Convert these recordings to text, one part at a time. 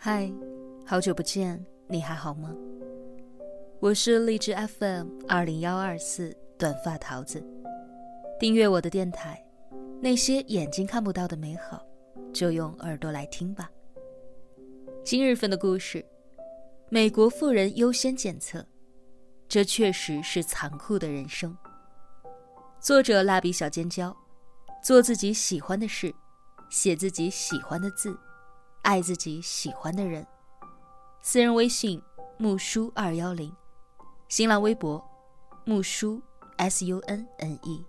嗨，好久不见，你还好吗？我是荔枝 FM 二零幺二四短发桃子，订阅我的电台，那些眼睛看不到的美好，就用耳朵来听吧。今日份的故事：美国富人优先检测，这确实是残酷的人生。作者蜡笔小尖椒，做自己喜欢的事，写自己喜欢的字，爱自己喜欢的人。私人微信木叔二幺零，新浪微博木叔 S U N N E。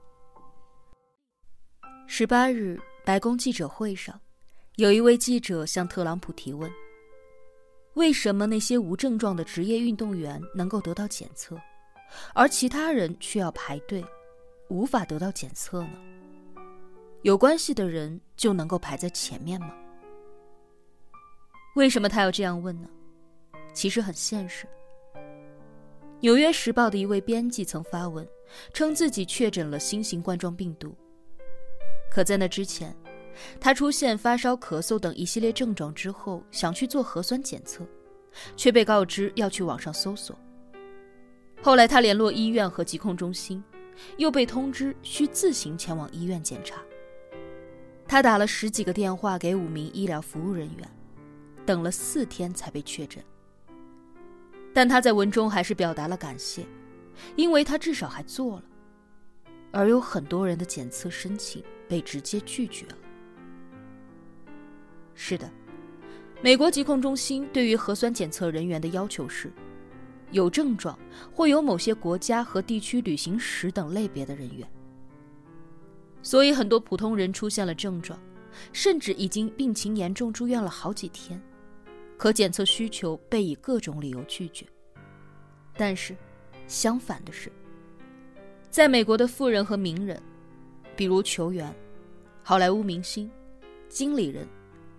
十八日，白宫记者会上，有一位记者向特朗普提问：为什么那些无症状的职业运动员能够得到检测，而其他人却要排队？无法得到检测呢？有关系的人就能够排在前面吗？为什么他要这样问呢？其实很现实。《纽约时报》的一位编辑曾发文，称自己确诊了新型冠状病毒。可在那之前，他出现发烧、咳嗽等一系列症状之后，想去做核酸检测，却被告知要去网上搜索。后来他联络医院和疾控中心。又被通知需自行前往医院检查。他打了十几个电话给五名医疗服务人员，等了四天才被确诊。但他在文中还是表达了感谢，因为他至少还做了。而有很多人的检测申请被直接拒绝了。是的，美国疾控中心对于核酸检测人员的要求是。有症状或有某些国家和地区旅行史等类别的人员，所以很多普通人出现了症状，甚至已经病情严重住院了好几天，可检测需求被以各种理由拒绝。但是，相反的是，在美国的富人和名人，比如球员、好莱坞明星、经理人、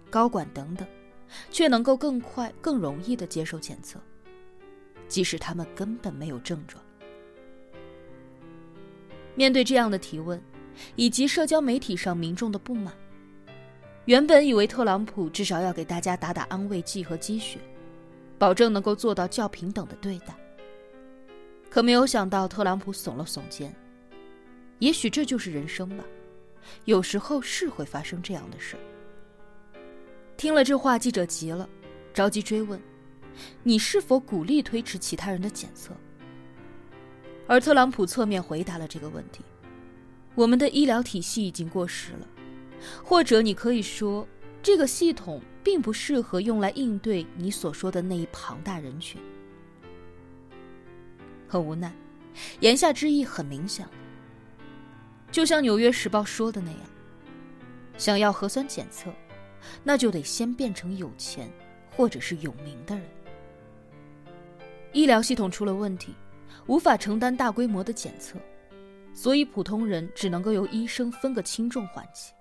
高管等等，却能够更快、更容易的接受检测。即使他们根本没有症状。面对这样的提问，以及社交媒体上民众的不满，原本以为特朗普至少要给大家打打安慰剂和鸡血，保证能够做到较平等的对待。可没有想到，特朗普耸了耸肩。也许这就是人生吧，有时候是会发生这样的事儿。听了这话，记者急了，着急追问。你是否鼓励推迟其他人的检测？而特朗普侧面回答了这个问题：我们的医疗体系已经过时了，或者你可以说，这个系统并不适合用来应对你所说的那一庞大人群。很无奈，言下之意很明显，就像《纽约时报》说的那样：想要核酸检测，那就得先变成有钱或者是有名的人。医疗系统出了问题，无法承担大规模的检测，所以普通人只能够由医生分个轻重缓急。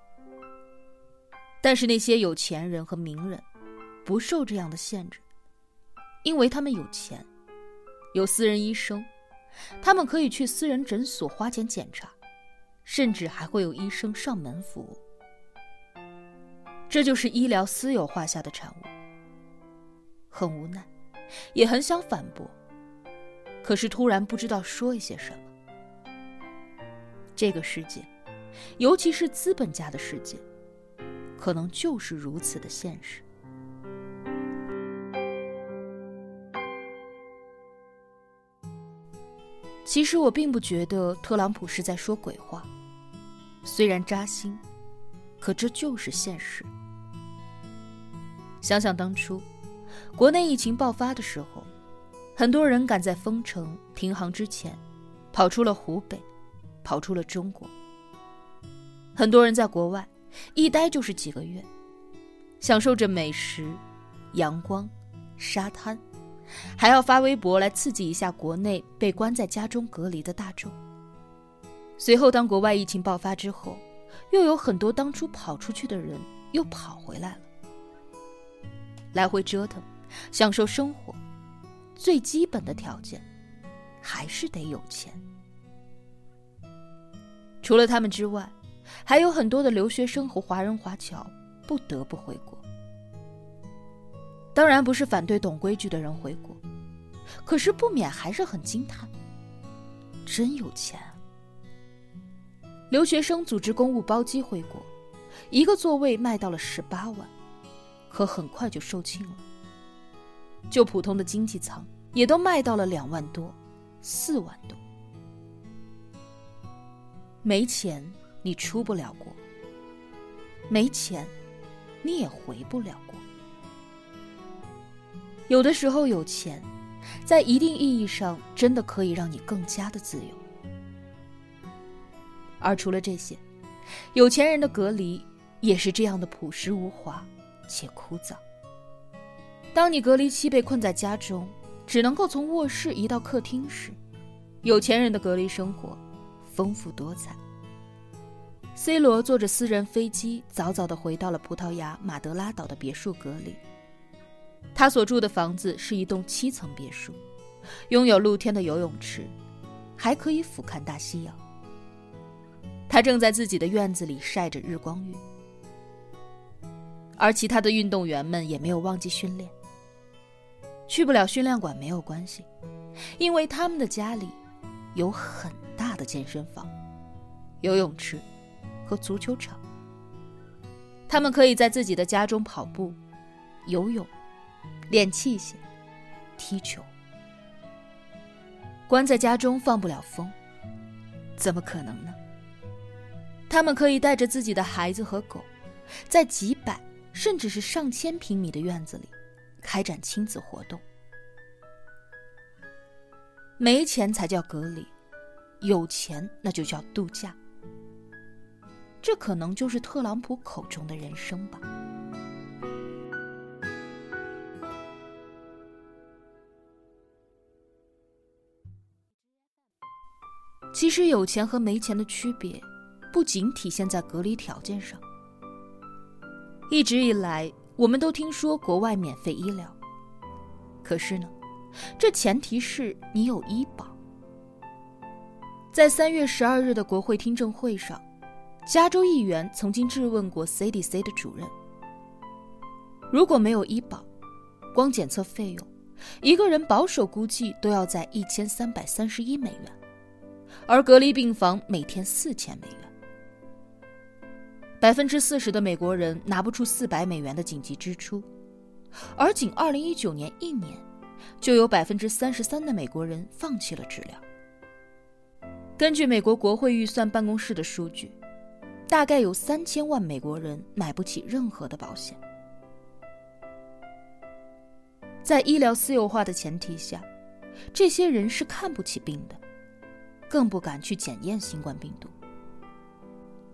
但是那些有钱人和名人，不受这样的限制，因为他们有钱，有私人医生，他们可以去私人诊所花钱检查，甚至还会有医生上门服务。这就是医疗私有化下的产物，很无奈。也很想反驳，可是突然不知道说一些什么。这个世界，尤其是资本家的世界，可能就是如此的现实。其实我并不觉得特朗普是在说鬼话，虽然扎心，可这就是现实。想想当初。国内疫情爆发的时候，很多人赶在封城停航之前，跑出了湖北，跑出了中国。很多人在国外一待就是几个月，享受着美食、阳光、沙滩，还要发微博来刺激一下国内被关在家中隔离的大众。随后，当国外疫情爆发之后，又有很多当初跑出去的人又跑回来了。来回折腾，享受生活，最基本的条件还是得有钱。除了他们之外，还有很多的留学生和华人华侨不得不回国。当然不是反对懂规矩的人回国，可是不免还是很惊叹：真有钱！啊留学生组织公务包机回国，一个座位卖到了十八万，可很快就售罄了。就普通的经济舱，也都卖到了两万多、四万多。没钱，你出不了国；没钱，你也回不了国。有的时候，有钱，在一定意义上，真的可以让你更加的自由。而除了这些，有钱人的隔离也是这样的朴实无华且枯燥。当你隔离期被困在家中，只能够从卧室移到客厅时，有钱人的隔离生活丰富多彩。C 罗坐着私人飞机，早早的回到了葡萄牙马德拉岛的别墅阁里。他所住的房子是一栋七层别墅，拥有露天的游泳池，还可以俯瞰大西洋。他正在自己的院子里晒着日光浴，而其他的运动员们也没有忘记训练。去不了训练馆没有关系，因为他们的家里有很大的健身房、游泳池和足球场。他们可以在自己的家中跑步、游泳、练器械、踢球。关在家中放不了风，怎么可能呢？他们可以带着自己的孩子和狗，在几百甚至是上千平米的院子里。开展亲子活动，没钱才叫隔离，有钱那就叫度假。这可能就是特朗普口中的人生吧。其实，有钱和没钱的区别，不仅体现在隔离条件上。一直以来。我们都听说国外免费医疗，可是呢，这前提是你有医保。在三月十二日的国会听证会上，加州议员曾经质问过 CDC 的主任：如果没有医保，光检测费用，一个人保守估计都要在一千三百三十一美元，而隔离病房每天四千美元。百分之四十的美国人拿不出四百美元的紧急支出，而仅二零一九年一年，就有百分之三十三的美国人放弃了治疗。根据美国国会预算办公室的数据，大概有三千万美国人买不起任何的保险。在医疗私有化的前提下，这些人是看不起病的，更不敢去检验新冠病毒。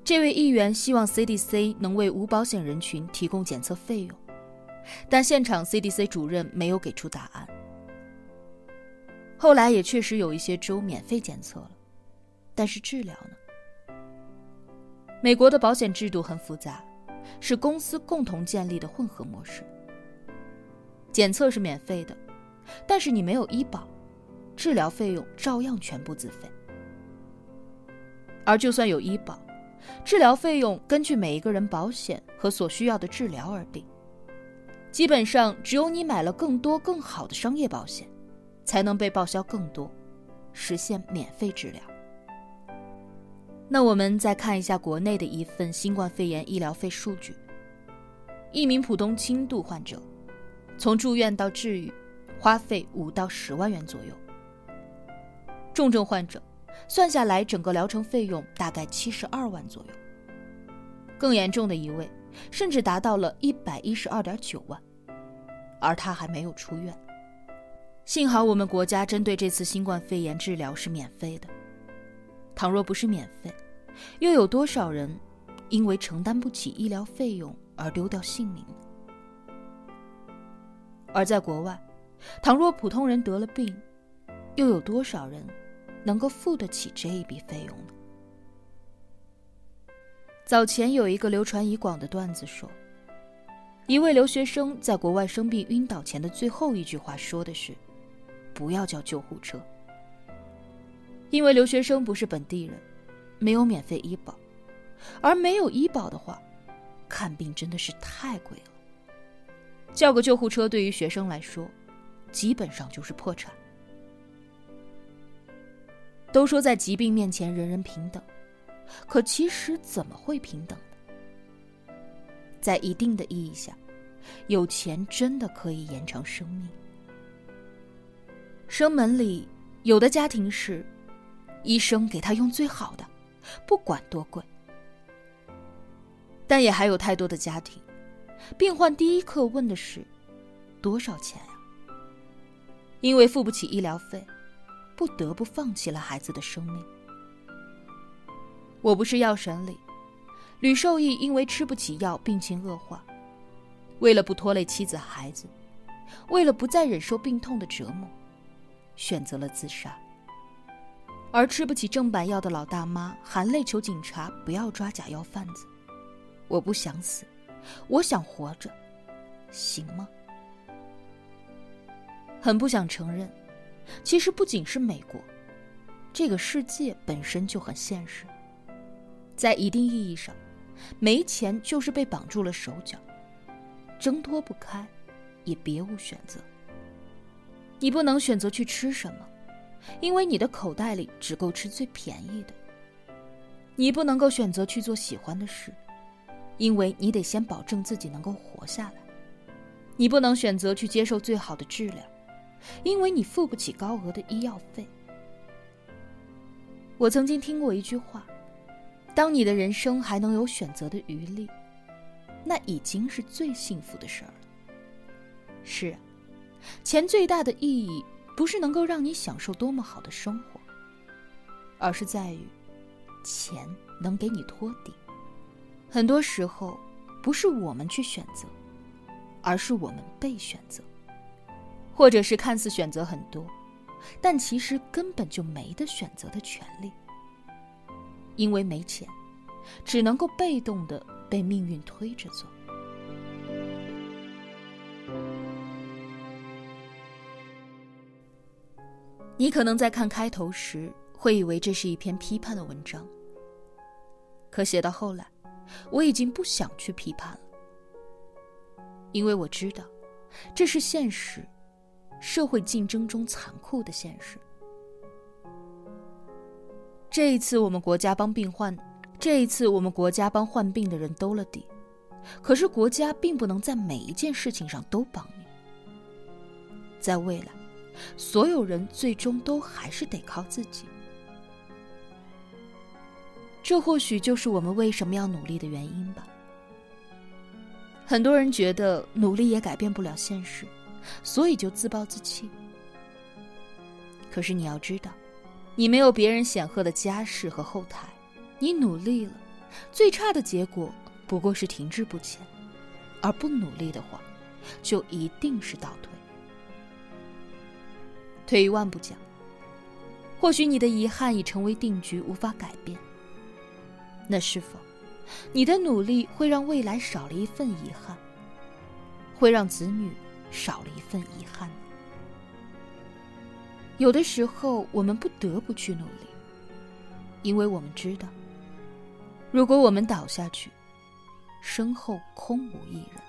这位议员希望 CDC 能为无保险人群提供检测费用，但现场 CDC 主任没有给出答案。后来也确实有一些州免费检测了，但是治疗呢？美国的保险制度很复杂，是公司共同建立的混合模式。检测是免费的，但是你没有医保，治疗费用照样全部自费。而就算有医保，治疗费用根据每一个人保险和所需要的治疗而定，基本上只有你买了更多更好的商业保险，才能被报销更多，实现免费治疗。那我们再看一下国内的一份新冠肺炎医疗费数据：一名普通轻度患者，从住院到治愈，花费五到十万元左右；重症患者。算下来，整个疗程费用大概七十二万左右。更严重的一位，甚至达到了一百一十二点九万，而他还没有出院。幸好我们国家针对这次新冠肺炎治疗是免费的。倘若不是免费，又有多少人因为承担不起医疗费用而丢掉性命？而在国外，倘若普通人得了病，又有多少人？能够付得起这一笔费用呢？早前有一个流传已广的段子说，一位留学生在国外生病晕倒前的最后一句话说的是：“不要叫救护车。”因为留学生不是本地人，没有免费医保，而没有医保的话，看病真的是太贵了。叫个救护车对于学生来说，基本上就是破产。都说在疾病面前人人平等，可其实怎么会平等呢？在一定的意义下，有钱真的可以延长生命。生门里有的家庭是，医生给他用最好的，不管多贵。但也还有太多的家庭，病患第一刻问的是多少钱呀？因为付不起医疗费，不得不放弃了孩子的生命。我不是药神里，吕受益因为吃不起药，病情恶化，为了不拖累妻子孩子，为了不再忍受病痛的折磨，选择了自杀。而吃不起正版药的老大妈含泪求警察不要抓假药贩子。我不想死，我想活着，行吗？很不想承认，其实不仅是美国，这个世界本身就很现实。在一定意义上，没钱就是被绑住了手脚，挣脱不开，也别无选择。你不能选择去吃什么，因为你的口袋里只够吃最便宜的。你不能够选择去做喜欢的事。因为你得先保证自己能够活下来，你不能选择去接受最好的治疗，因为你付不起高额的医药费。我曾经听过一句话：，当你的人生还能有选择的余力，那已经是最幸福的事儿了。是啊，钱最大的意义不是能够让你享受多么好的生活，而是在于，钱能给你托底。很多时候，不是我们去选择，而是我们被选择，或者是看似选择很多，但其实根本就没得选择的权利。因为没钱，只能够被动的被命运推着走。你可能在看开头时，会以为这是一篇批判的文章，可写到后来。我已经不想去批判了，因为我知道，这是现实，社会竞争中残酷的现实。这一次，我们国家帮病患，这一次我们国家帮患病的人兜了底，可是国家并不能在每一件事情上都帮你。在未来，所有人最终都还是得靠自己。这或许就是我们为什么要努力的原因吧。很多人觉得努力也改变不了现实，所以就自暴自弃。可是你要知道，你没有别人显赫的家世和后台，你努力了，最差的结果不过是停滞不前；而不努力的话，就一定是倒退。退一万步讲，或许你的遗憾已成为定局，无法改变。那是否，你的努力会让未来少了一份遗憾，会让子女少了一份遗憾？有的时候，我们不得不去努力，因为我们知道，如果我们倒下去，身后空无一人。